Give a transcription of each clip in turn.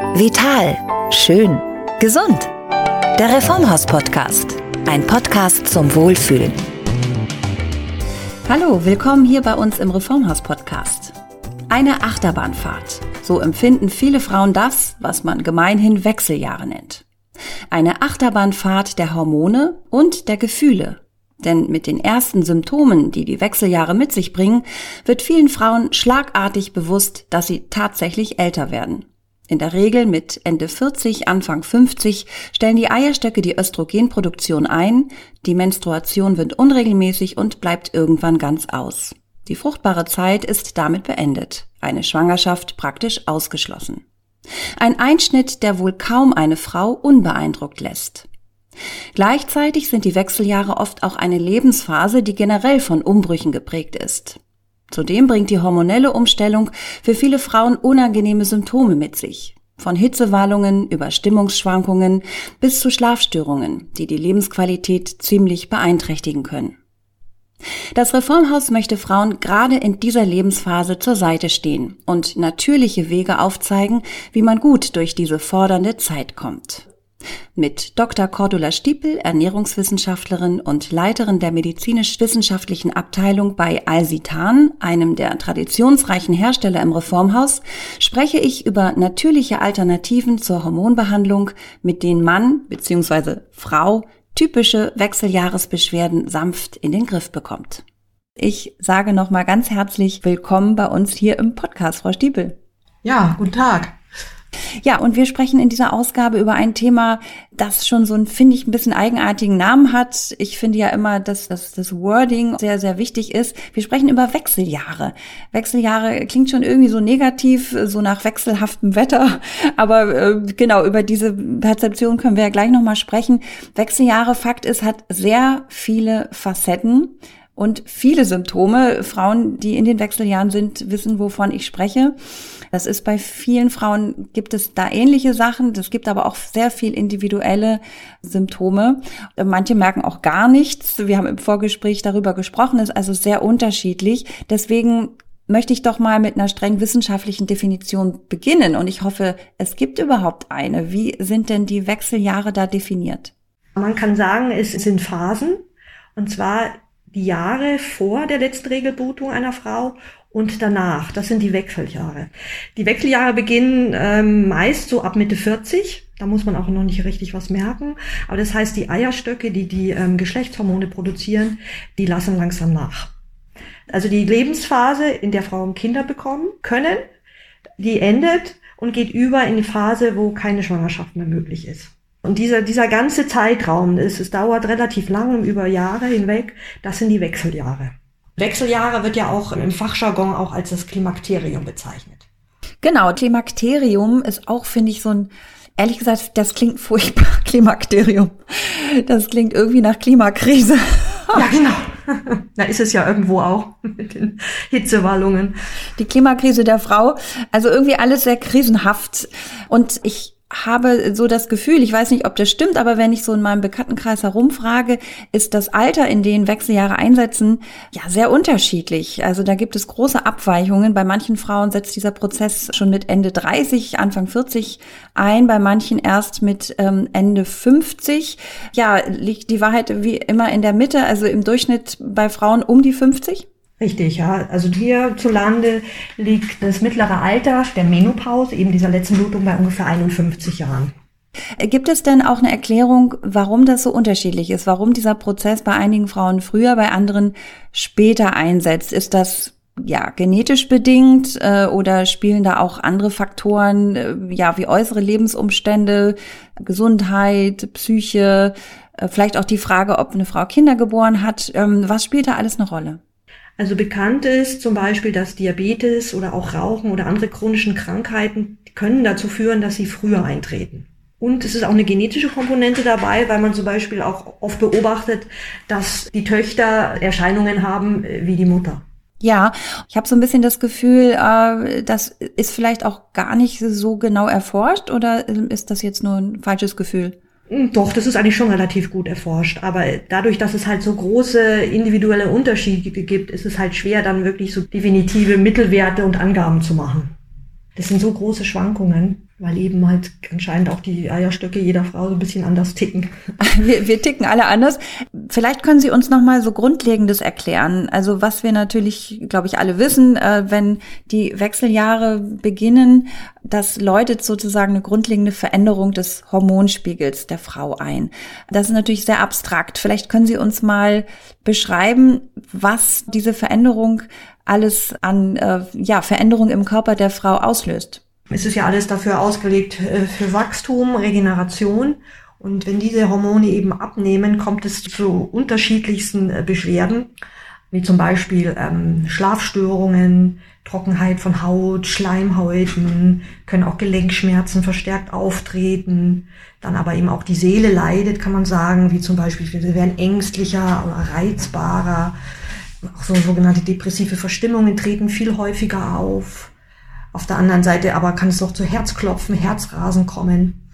Vital. Schön. Gesund. Der Reformhaus-Podcast. Ein Podcast zum Wohlfühlen. Hallo, willkommen hier bei uns im Reformhaus-Podcast. Eine Achterbahnfahrt. So empfinden viele Frauen das, was man gemeinhin Wechseljahre nennt. Eine Achterbahnfahrt der Hormone und der Gefühle. Denn mit den ersten Symptomen, die die Wechseljahre mit sich bringen, wird vielen Frauen schlagartig bewusst, dass sie tatsächlich älter werden. In der Regel mit Ende 40, Anfang 50 stellen die Eierstöcke die Östrogenproduktion ein, die Menstruation wird unregelmäßig und bleibt irgendwann ganz aus. Die fruchtbare Zeit ist damit beendet, eine Schwangerschaft praktisch ausgeschlossen. Ein Einschnitt, der wohl kaum eine Frau unbeeindruckt lässt. Gleichzeitig sind die Wechseljahre oft auch eine Lebensphase, die generell von Umbrüchen geprägt ist. Zudem bringt die hormonelle Umstellung für viele Frauen unangenehme Symptome mit sich. Von Hitzewallungen über Stimmungsschwankungen bis zu Schlafstörungen, die die Lebensqualität ziemlich beeinträchtigen können. Das Reformhaus möchte Frauen gerade in dieser Lebensphase zur Seite stehen und natürliche Wege aufzeigen, wie man gut durch diese fordernde Zeit kommt. Mit Dr. Cordula Stiepel, Ernährungswissenschaftlerin und Leiterin der medizinisch-wissenschaftlichen Abteilung bei Alsitan, einem der traditionsreichen Hersteller im Reformhaus, spreche ich über natürliche Alternativen zur Hormonbehandlung, mit denen Mann bzw. Frau typische Wechseljahresbeschwerden sanft in den Griff bekommt. Ich sage nochmal ganz herzlich willkommen bei uns hier im Podcast, Frau Stiepel. Ja, guten Tag. Ja, und wir sprechen in dieser Ausgabe über ein Thema, das schon so ein, finde ich, ein bisschen eigenartigen Namen hat. Ich finde ja immer, dass, dass das Wording sehr, sehr wichtig ist. Wir sprechen über Wechseljahre. Wechseljahre klingt schon irgendwie so negativ, so nach wechselhaftem Wetter. Aber äh, genau, über diese Perzeption können wir ja gleich nochmal sprechen. Wechseljahre, Fakt ist, hat sehr viele Facetten und viele Symptome. Frauen, die in den Wechseljahren sind, wissen, wovon ich spreche. Das ist bei vielen Frauen gibt es da ähnliche Sachen. Es gibt aber auch sehr viel individuelle Symptome. Manche merken auch gar nichts. Wir haben im Vorgespräch darüber gesprochen. ist also sehr unterschiedlich. Deswegen möchte ich doch mal mit einer streng wissenschaftlichen Definition beginnen. Und ich hoffe, es gibt überhaupt eine. Wie sind denn die Wechseljahre da definiert? Man kann sagen, es sind Phasen. Und zwar die Jahre vor der letzten Regelblutung einer Frau und danach. Das sind die Wechseljahre. Die Wechseljahre beginnen ähm, meist so ab Mitte 40. Da muss man auch noch nicht richtig was merken. Aber das heißt, die Eierstöcke, die die ähm, Geschlechtshormone produzieren, die lassen langsam nach. Also die Lebensphase, in der Frauen Kinder bekommen können, die endet und geht über in die Phase, wo keine Schwangerschaft mehr möglich ist. Und dieser, dieser ganze Zeitraum, es, es dauert relativ lang, über Jahre hinweg, das sind die Wechseljahre. Wechseljahre wird ja auch im Fachjargon auch als das Klimakterium bezeichnet. Genau, Klimakterium ist auch, finde ich, so ein, ehrlich gesagt, das klingt furchtbar, Klimakterium. Das klingt irgendwie nach Klimakrise. Ja, genau. Da ist es ja irgendwo auch mit den Hitzewallungen. Die Klimakrise der Frau, also irgendwie alles sehr krisenhaft. Und ich habe so das Gefühl, ich weiß nicht, ob das stimmt, aber wenn ich so in meinem Bekanntenkreis herumfrage, ist das Alter, in denen Wechseljahre einsetzen, ja sehr unterschiedlich. Also da gibt es große Abweichungen. Bei manchen Frauen setzt dieser Prozess schon mit Ende 30, Anfang 40 ein, bei manchen erst mit ähm, Ende 50. Ja, liegt die Wahrheit wie immer in der Mitte, also im Durchschnitt bei Frauen um die 50? Richtig, ja. Also hierzulande liegt das mittlere Alter der Menopause, eben dieser letzten Blutung, bei ungefähr 51 Jahren. Gibt es denn auch eine Erklärung, warum das so unterschiedlich ist? Warum dieser Prozess bei einigen Frauen früher, bei anderen später einsetzt? Ist das ja genetisch bedingt äh, oder spielen da auch andere Faktoren, äh, ja wie äußere Lebensumstände, Gesundheit, Psyche, äh, vielleicht auch die Frage, ob eine Frau Kinder geboren hat? Ähm, was spielt da alles eine Rolle? Also bekannt ist zum Beispiel, dass Diabetes oder auch Rauchen oder andere chronischen Krankheiten können dazu führen, dass sie früher eintreten. Und es ist auch eine genetische Komponente dabei, weil man zum Beispiel auch oft beobachtet, dass die Töchter Erscheinungen haben äh, wie die Mutter. Ja, ich habe so ein bisschen das Gefühl, äh, das ist vielleicht auch gar nicht so genau erforscht oder ist das jetzt nur ein falsches Gefühl? Hm, doch, das ist eigentlich schon relativ gut erforscht. Aber dadurch, dass es halt so große individuelle Unterschiede gibt, ist es halt schwer, dann wirklich so definitive Mittelwerte und Angaben zu machen. Das sind so große Schwankungen weil eben halt anscheinend auch die Eierstöcke jeder Frau so ein bisschen anders ticken. Wir, wir ticken alle anders. Vielleicht können Sie uns noch mal so Grundlegendes erklären. Also was wir natürlich, glaube ich, alle wissen, äh, wenn die Wechseljahre beginnen, das läutet sozusagen eine grundlegende Veränderung des Hormonspiegels der Frau ein. Das ist natürlich sehr abstrakt. Vielleicht können Sie uns mal beschreiben, was diese Veränderung alles an äh, ja, Veränderung im Körper der Frau auslöst. Es ist ja alles dafür ausgelegt äh, für Wachstum, Regeneration. Und wenn diese Hormone eben abnehmen, kommt es zu unterschiedlichsten äh, Beschwerden, wie zum Beispiel ähm, Schlafstörungen, Trockenheit von Haut, Schleimhäuten, können auch Gelenkschmerzen verstärkt auftreten, dann aber eben auch die Seele leidet, kann man sagen, wie zum Beispiel, sie werden ängstlicher oder reizbarer, auch so sogenannte depressive Verstimmungen treten viel häufiger auf. Auf der anderen Seite aber kann es auch zu Herzklopfen, Herzrasen kommen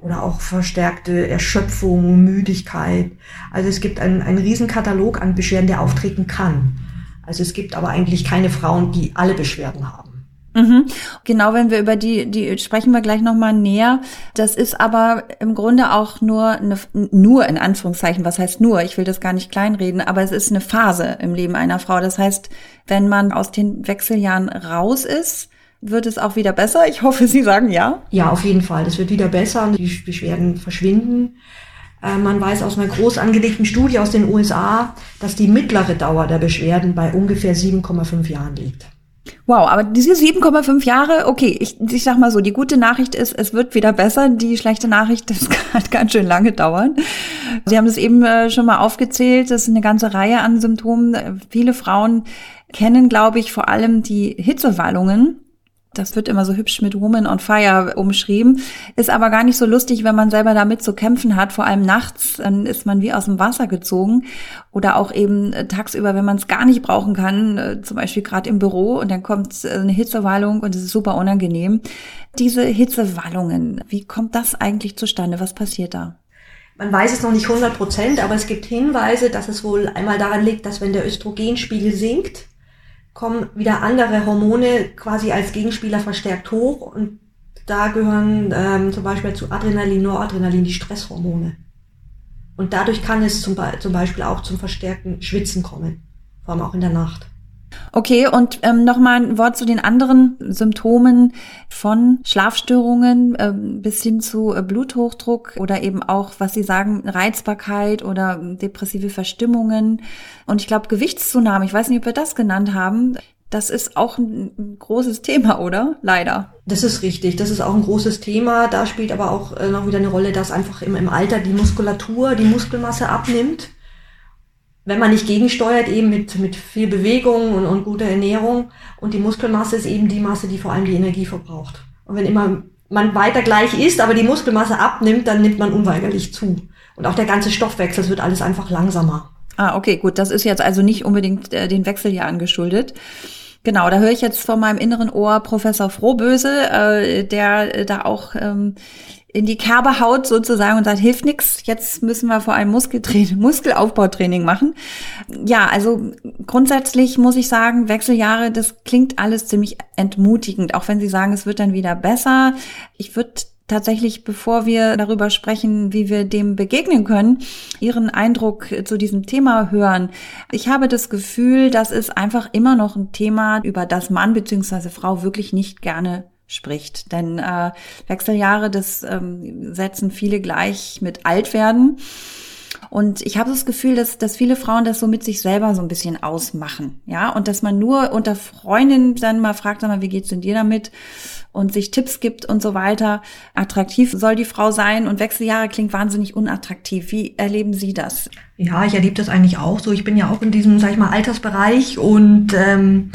oder auch verstärkte Erschöpfung, Müdigkeit. Also es gibt einen, einen riesen an Beschwerden, der auftreten kann. Also es gibt aber eigentlich keine Frauen, die alle Beschwerden haben. Mhm. Genau, wenn wir über die, die sprechen wir gleich nochmal näher. Das ist aber im Grunde auch nur eine, nur in Anführungszeichen, was heißt nur? Ich will das gar nicht kleinreden, aber es ist eine Phase im Leben einer Frau. Das heißt, wenn man aus den Wechseljahren raus ist, wird es auch wieder besser? Ich hoffe, Sie sagen ja. Ja, auf jeden Fall. Es wird wieder besser und die Beschwerden verschwinden. Äh, man weiß aus einer groß angelegten Studie aus den USA, dass die mittlere Dauer der Beschwerden bei ungefähr 7,5 Jahren liegt. Wow, aber diese 7,5 Jahre, okay, ich, ich sag mal so, die gute Nachricht ist, es wird wieder besser. Die schlechte Nachricht, das kann ganz schön lange dauern. Sie haben es eben äh, schon mal aufgezählt, das ist eine ganze Reihe an Symptomen. Viele Frauen kennen, glaube ich, vor allem die Hitzewallungen. Das wird immer so hübsch mit Woman on Fire umschrieben, ist aber gar nicht so lustig, wenn man selber damit zu kämpfen hat. Vor allem nachts, dann ist man wie aus dem Wasser gezogen oder auch eben äh, tagsüber, wenn man es gar nicht brauchen kann, äh, zum Beispiel gerade im Büro und dann kommt äh, eine Hitzewallung und es ist super unangenehm. Diese Hitzewallungen, wie kommt das eigentlich zustande? Was passiert da? Man weiß es noch nicht 100 Prozent, aber es gibt Hinweise, dass es wohl einmal daran liegt, dass wenn der Östrogenspiegel sinkt, kommen wieder andere Hormone quasi als Gegenspieler verstärkt hoch und da gehören ähm, zum Beispiel zu Adrenalin, Noradrenalin die Stresshormone. Und dadurch kann es zum, zum Beispiel auch zum verstärkten Schwitzen kommen, vor allem auch in der Nacht. Okay, und ähm, nochmal ein Wort zu den anderen Symptomen von Schlafstörungen ähm, bis hin zu äh, Bluthochdruck oder eben auch, was Sie sagen, Reizbarkeit oder ähm, depressive Verstimmungen. Und ich glaube, Gewichtszunahme, ich weiß nicht, ob wir das genannt haben. Das ist auch ein großes Thema, oder? Leider. Das ist richtig. Das ist auch ein großes Thema. Da spielt aber auch äh, noch wieder eine Rolle, dass einfach im, im Alter die Muskulatur, die Muskelmasse abnimmt wenn man nicht gegensteuert, eben mit, mit viel Bewegung und, und guter Ernährung. Und die Muskelmasse ist eben die Masse, die vor allem die Energie verbraucht. Und wenn immer man weiter gleich isst, aber die Muskelmasse abnimmt, dann nimmt man unweigerlich zu. Und auch der ganze Stoffwechsel, es wird alles einfach langsamer. Ah, okay, gut. Das ist jetzt also nicht unbedingt äh, den Wechseljahren geschuldet. Genau, da höre ich jetzt von meinem inneren Ohr Professor Frohböse, äh, der äh, da auch ähm, in die Kerbe haut sozusagen und sagt, hilft nix, jetzt müssen wir vor allem Muskeltraining, Muskelaufbautraining machen. Ja, also grundsätzlich muss ich sagen, Wechseljahre, das klingt alles ziemlich entmutigend, auch wenn Sie sagen, es wird dann wieder besser. Ich würde tatsächlich, bevor wir darüber sprechen, wie wir dem begegnen können, Ihren Eindruck zu diesem Thema hören. Ich habe das Gefühl, das ist einfach immer noch ein Thema, über das Mann bzw. Frau wirklich nicht gerne spricht. Denn äh, Wechseljahre, das ähm, setzen viele gleich mit Altwerden. Und ich habe das Gefühl, dass, dass viele Frauen das so mit sich selber so ein bisschen ausmachen. Ja, und dass man nur unter Freundinnen dann mal fragt, sag mal, wie geht's denn dir damit? Und sich Tipps gibt und so weiter. Attraktiv soll die Frau sein und Wechseljahre klingt wahnsinnig unattraktiv. Wie erleben Sie das? Ja, ich erlebe das eigentlich auch so. Ich bin ja auch in diesem, sag ich mal, Altersbereich und ähm,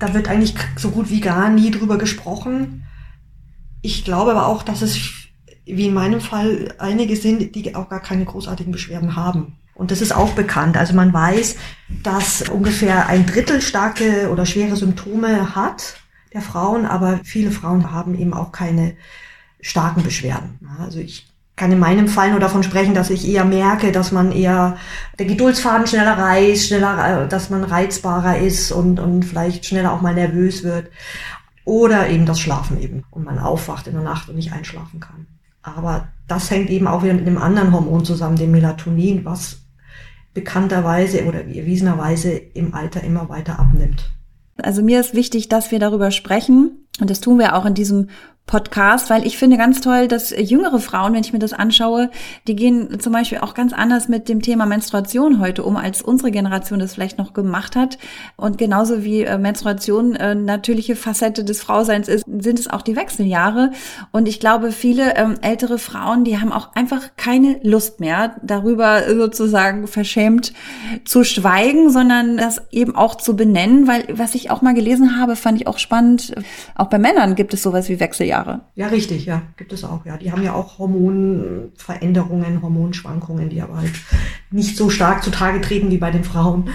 da wird eigentlich so gut wie gar nie drüber gesprochen. Ich glaube aber auch, dass es, wie in meinem Fall, einige sind, die auch gar keine großartigen Beschwerden haben. Und das ist auch bekannt. Also man weiß, dass ungefähr ein Drittel starke oder schwere Symptome hat der Frauen, aber viele Frauen haben eben auch keine starken Beschwerden. Also ich kann in meinem Fall nur davon sprechen, dass ich eher merke, dass man eher der Geduldsfaden schneller reißt, schneller, äh, dass man reizbarer ist und, und vielleicht schneller auch mal nervös wird. oder eben das Schlafen eben und man aufwacht in der Nacht und nicht einschlafen kann. Aber das hängt eben auch wieder mit einem anderen Hormon zusammen, dem Melatonin, was bekannterweise oder erwiesenerweise im Alter immer weiter abnimmt. Also mir ist wichtig, dass wir darüber sprechen. Und das tun wir auch in diesem Podcast, weil ich finde ganz toll, dass jüngere Frauen, wenn ich mir das anschaue, die gehen zum Beispiel auch ganz anders mit dem Thema Menstruation heute um, als unsere Generation das vielleicht noch gemacht hat. Und genauso wie äh, Menstruation äh, natürliche Facette des Frauseins ist, sind es auch die Wechseljahre. Und ich glaube, viele ähm, ältere Frauen, die haben auch einfach keine Lust mehr, darüber sozusagen verschämt zu schweigen, sondern das eben auch zu benennen, weil was ich auch mal gelesen habe, fand ich auch spannend. Auch bei Männern gibt es sowas wie Wechseljahre. Jahre. Ja, richtig, ja, gibt es auch, ja. Die haben ja auch Hormonveränderungen, Hormonschwankungen, die aber halt nicht so stark zutage treten wie bei den Frauen.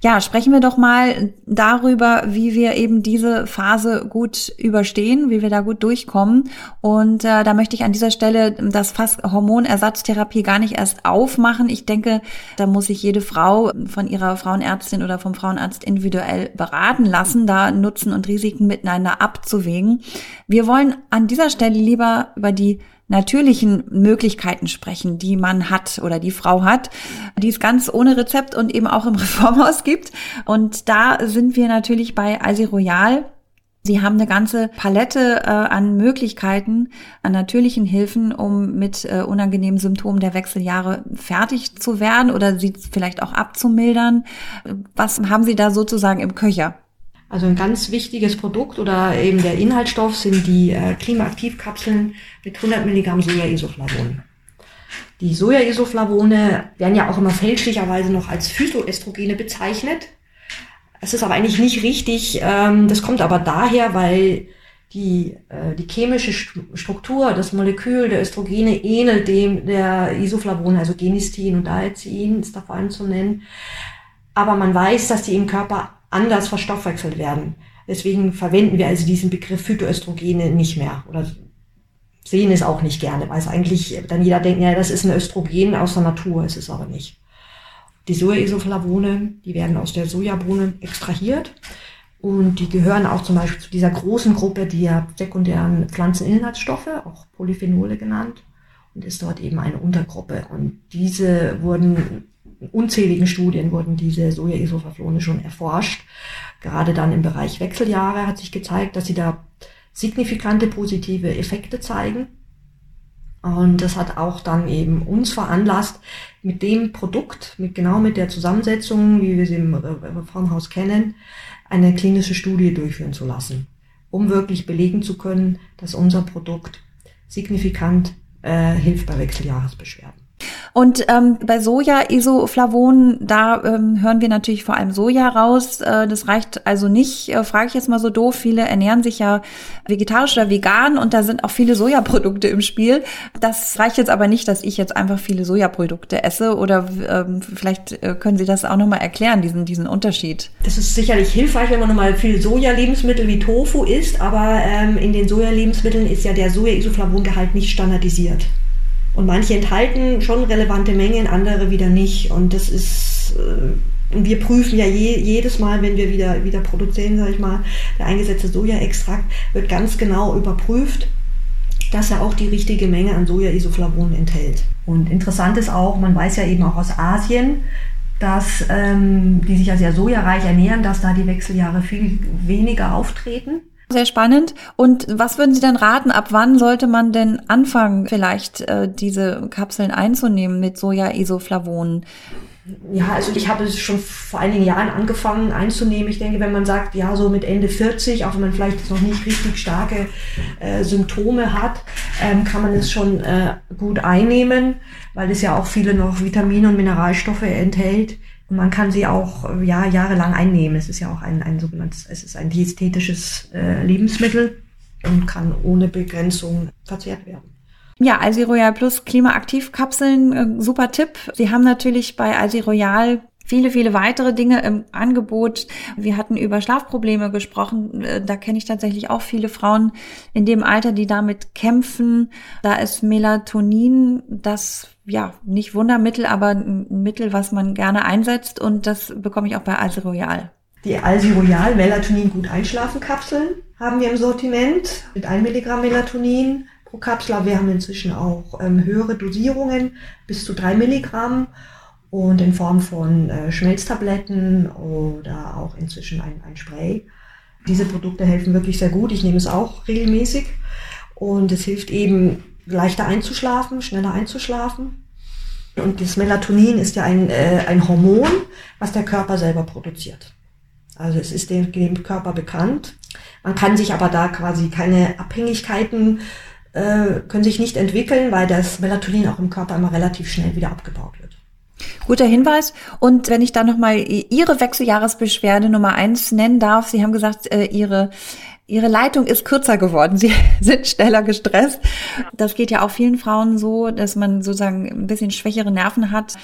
Ja, sprechen wir doch mal darüber, wie wir eben diese Phase gut überstehen, wie wir da gut durchkommen. Und äh, da möchte ich an dieser Stelle das Fass Hormonersatztherapie gar nicht erst aufmachen. Ich denke, da muss sich jede Frau von ihrer Frauenärztin oder vom Frauenarzt individuell beraten lassen, da Nutzen und Risiken miteinander abzuwägen. Wir wollen an dieser Stelle lieber über die natürlichen Möglichkeiten sprechen, die man hat oder die Frau hat, die es ganz ohne Rezept und eben auch im Reformhaus gibt. Und da sind wir natürlich bei Alsi Royal. Sie haben eine ganze Palette äh, an Möglichkeiten, an natürlichen Hilfen, um mit äh, unangenehmen Symptomen der Wechseljahre fertig zu werden oder sie vielleicht auch abzumildern. Was haben Sie da sozusagen im Köcher? Also ein ganz wichtiges Produkt oder eben der Inhaltsstoff sind die äh, Klimaaktivkapseln mit 100 Milligramm Soja-Isoflavon. Die Soja-Isoflavone werden ja auch immer fälschlicherweise noch als Phytoestrogene bezeichnet. Es ist aber eigentlich nicht richtig. Ähm, das kommt aber daher, weil die, äh, die chemische Struktur, das Molekül der Östrogene ähnelt dem der Isoflavone, also Genistin und Daezein ist da vor allem zu nennen. Aber man weiß, dass die im Körper anders verstoffwechselt werden. Deswegen verwenden wir also diesen Begriff Phytoöstrogene nicht mehr oder sehen es auch nicht gerne, weil es eigentlich dann jeder denkt, ja, das ist ein Östrogen aus der Natur, ist es aber nicht. Die Sojaisoflavone, die werden aus der Sojabohne extrahiert und die gehören auch zum Beispiel zu dieser großen Gruppe der sekundären Pflanzeninhaltsstoffe, auch Polyphenole genannt, und ist dort eben eine Untergruppe. Und diese wurden unzähligen Studien wurden diese Soja-Isoflavone schon erforscht. Gerade dann im Bereich Wechseljahre hat sich gezeigt, dass sie da signifikante positive Effekte zeigen. Und das hat auch dann eben uns veranlasst, mit dem Produkt, mit genau mit der Zusammensetzung, wie wir sie im Reformhaus kennen, eine klinische Studie durchführen zu lassen, um wirklich belegen zu können, dass unser Produkt signifikant äh, hilft bei Wechseljahresbeschwerden. Und ähm, bei Soja-Isoflavonen, da ähm, hören wir natürlich vor allem Soja raus. Äh, das reicht also nicht, äh, frage ich jetzt mal so doof. Viele ernähren sich ja vegetarisch oder vegan und da sind auch viele Sojaprodukte im Spiel. Das reicht jetzt aber nicht, dass ich jetzt einfach viele Sojaprodukte esse oder ähm, vielleicht äh, können Sie das auch nochmal erklären, diesen, diesen Unterschied. Das ist sicherlich hilfreich, wenn man nochmal viel Soja-Lebensmittel wie Tofu isst, aber ähm, in den Soja-Lebensmitteln ist ja der Soja-Isoflavongehalt nicht standardisiert. Und manche enthalten schon relevante Mengen, andere wieder nicht. Und das ist, äh, und wir prüfen ja je, jedes Mal, wenn wir wieder, wieder produzieren, sage ich mal, der eingesetzte Sojaextrakt wird ganz genau überprüft, dass er auch die richtige Menge an Soja-Isoflavonen enthält. Und interessant ist auch, man weiß ja eben auch aus Asien, dass ähm, die sich ja sehr sojareich ernähren, dass da die Wechseljahre viel weniger auftreten. Sehr spannend. Und was würden Sie denn raten? Ab wann sollte man denn anfangen, vielleicht äh, diese Kapseln einzunehmen mit Soja-Isoflavonen? Ja, also ich habe es schon vor einigen Jahren angefangen einzunehmen. Ich denke, wenn man sagt, ja, so mit Ende 40, auch wenn man vielleicht noch nicht richtig starke äh, Symptome hat, ähm, kann man es schon äh, gut einnehmen, weil es ja auch viele noch Vitamine und Mineralstoffe enthält, und man kann sie auch ja, jahrelang einnehmen. Es ist ja auch ein, ein sogenanntes, es ist ein diätetisches äh, Lebensmittel und kann ohne Begrenzung verzehrt werden. Ja, Alsi Royal Plus Klimaaktivkapseln, äh, super Tipp. Sie haben natürlich bei Alsi Royal viele, viele weitere Dinge im Angebot. Wir hatten über Schlafprobleme gesprochen. Äh, da kenne ich tatsächlich auch viele Frauen in dem Alter, die damit kämpfen. Da ist Melatonin das ja, nicht Wundermittel, aber ein Mittel, was man gerne einsetzt und das bekomme ich auch bei Alse Royal. Die Alsi Royal Melatonin Gut Einschlafen Kapseln haben wir im Sortiment mit 1 Milligramm Melatonin pro Kapsel. Wir haben inzwischen auch ähm, höhere Dosierungen bis zu 3 Milligramm und in Form von äh, Schmelztabletten oder auch inzwischen ein, ein Spray. Diese Produkte helfen wirklich sehr gut. Ich nehme es auch regelmäßig und es hilft eben leichter einzuschlafen, schneller einzuschlafen. Und das Melatonin ist ja ein, äh, ein Hormon, was der Körper selber produziert. Also es ist dem, dem Körper bekannt. Man kann sich aber da quasi keine Abhängigkeiten äh, können sich nicht entwickeln, weil das Melatonin auch im Körper immer relativ schnell wieder abgebaut wird. Guter Hinweis. Und wenn ich da nochmal Ihre Wechseljahresbeschwerde Nummer eins nennen darf, Sie haben gesagt, äh, Ihre Ihre Leitung ist kürzer geworden. Sie sind schneller gestresst. Das geht ja auch vielen Frauen so, dass man sozusagen ein bisschen schwächere Nerven hat.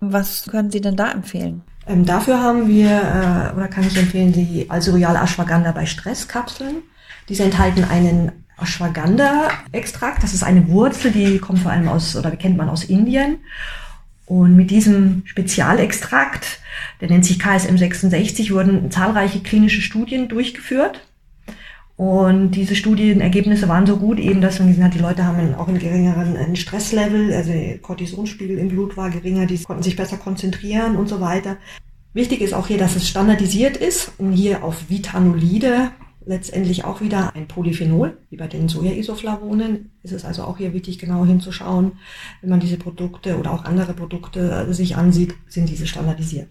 Was können Sie denn da empfehlen? Ähm, dafür haben wir, äh, oder kann ich empfehlen, die Royal Ashwagandha bei Stresskapseln. Diese enthalten einen Ashwagandha-Extrakt. Das ist eine Wurzel, die kommt vor allem aus, oder kennt man aus Indien. Und mit diesem Spezialextrakt, der nennt sich KSM 66, wurden zahlreiche klinische Studien durchgeführt. Und diese Studienergebnisse waren so gut, eben, dass man gesehen hat, die Leute haben auch einen geringeren Stresslevel, also Cortisonspiegel im Blut war geringer, die konnten sich besser konzentrieren und so weiter. Wichtig ist auch hier, dass es standardisiert ist und hier auf Vitanolide letztendlich auch wieder ein Polyphenol, wie bei den Soja-Isoflavonen. Ist es also auch hier wichtig, genau hinzuschauen, wenn man diese Produkte oder auch andere Produkte sich ansieht, sind diese standardisiert.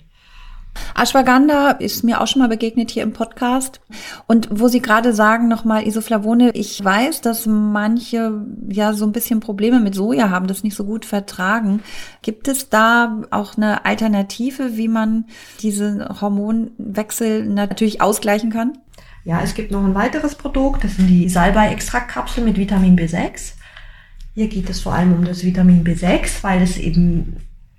Ashwagandha ist mir auch schon mal begegnet hier im Podcast. Und wo Sie gerade sagen, nochmal Isoflavone, ich weiß, dass manche ja so ein bisschen Probleme mit Soja haben, das nicht so gut vertragen. Gibt es da auch eine Alternative, wie man diese Hormonwechsel natürlich ausgleichen kann? Ja, es gibt noch ein weiteres Produkt, das sind die Salbei-Extraktkapseln mit Vitamin B6. Hier geht es vor allem um das Vitamin B6, weil es eben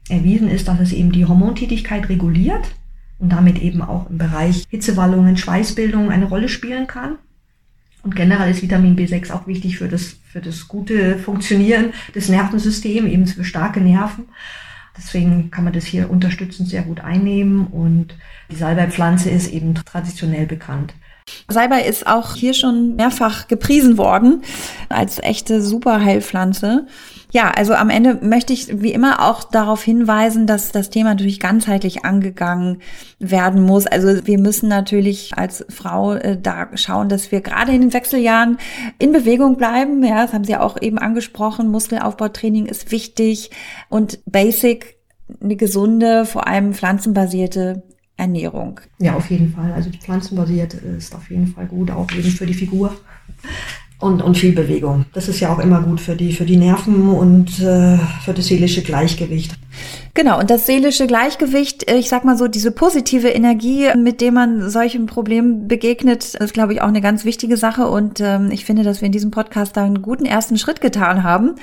erwiesen ist, dass es eben die Hormontätigkeit reguliert und damit eben auch im Bereich Hitzewallungen, Schweißbildung eine Rolle spielen kann. Und generell ist Vitamin B6 auch wichtig für das, für das gute Funktionieren des Nervensystems, eben für starke Nerven. Deswegen kann man das hier unterstützend sehr gut einnehmen und die Salbeipflanze ist eben traditionell bekannt. Salbei ist auch hier schon mehrfach gepriesen worden als echte Superheilpflanze. Ja, also am Ende möchte ich wie immer auch darauf hinweisen, dass das Thema natürlich ganzheitlich angegangen werden muss. Also wir müssen natürlich als Frau äh, da schauen, dass wir gerade in den Wechseljahren in Bewegung bleiben. Ja, das haben Sie auch eben angesprochen. Muskelaufbautraining ist wichtig und Basic eine gesunde, vor allem pflanzenbasierte Ernährung. Ja, auf jeden Fall. Also die pflanzenbasierte ist auf jeden Fall gut, auch eben für die Figur und, und viel Bewegung. Das ist ja auch immer gut für die, für die Nerven und äh, für das seelische Gleichgewicht. Genau, und das seelische Gleichgewicht, äh, ich sag mal so, diese positive Energie, mit dem man solchen Problemen begegnet, ist, glaube ich, auch eine ganz wichtige Sache. Und ähm, ich finde, dass wir in diesem Podcast da einen guten ersten Schritt getan haben,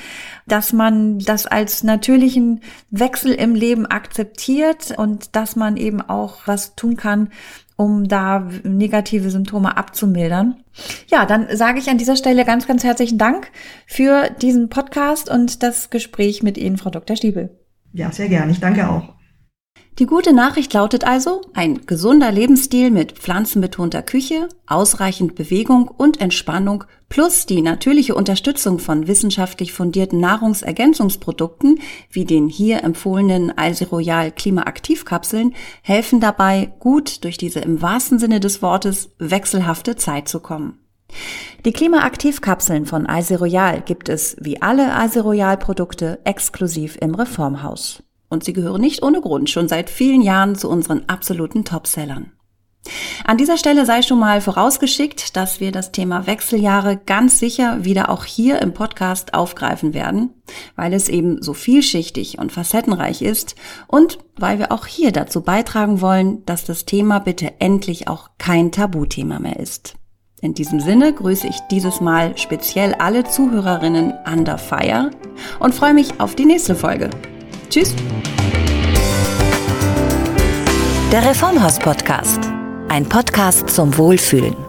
dass man das als natürlichen Wechsel im Leben akzeptiert und dass man eben auch was tun kann, um da negative Symptome abzumildern. Ja, dann sage ich an dieser Stelle ganz, ganz herzlichen Dank für diesen Podcast und das Gespräch mit Ihnen, Frau Dr. Stiebel. Ja, sehr gerne. Ich danke auch. Die gute Nachricht lautet also, ein gesunder Lebensstil mit pflanzenbetonter Küche, ausreichend Bewegung und Entspannung plus die natürliche Unterstützung von wissenschaftlich fundierten Nahrungsergänzungsprodukten wie den hier empfohlenen Alsi Royal Klimaaktivkapseln helfen dabei, gut durch diese im wahrsten Sinne des Wortes wechselhafte Zeit zu kommen. Die Klimaaktivkapseln von Alsi Royal gibt es wie alle Alsi Royal Produkte exklusiv im Reformhaus. Und sie gehören nicht ohne Grund schon seit vielen Jahren zu unseren absoluten Topsellern. An dieser Stelle sei schon mal vorausgeschickt, dass wir das Thema Wechseljahre ganz sicher wieder auch hier im Podcast aufgreifen werden, weil es eben so vielschichtig und facettenreich ist und weil wir auch hier dazu beitragen wollen, dass das Thema bitte endlich auch kein Tabuthema mehr ist. In diesem Sinne grüße ich dieses Mal speziell alle Zuhörerinnen under fire und freue mich auf die nächste Folge. Tschüss. Der Reformhaus Podcast. Ein Podcast zum Wohlfühlen.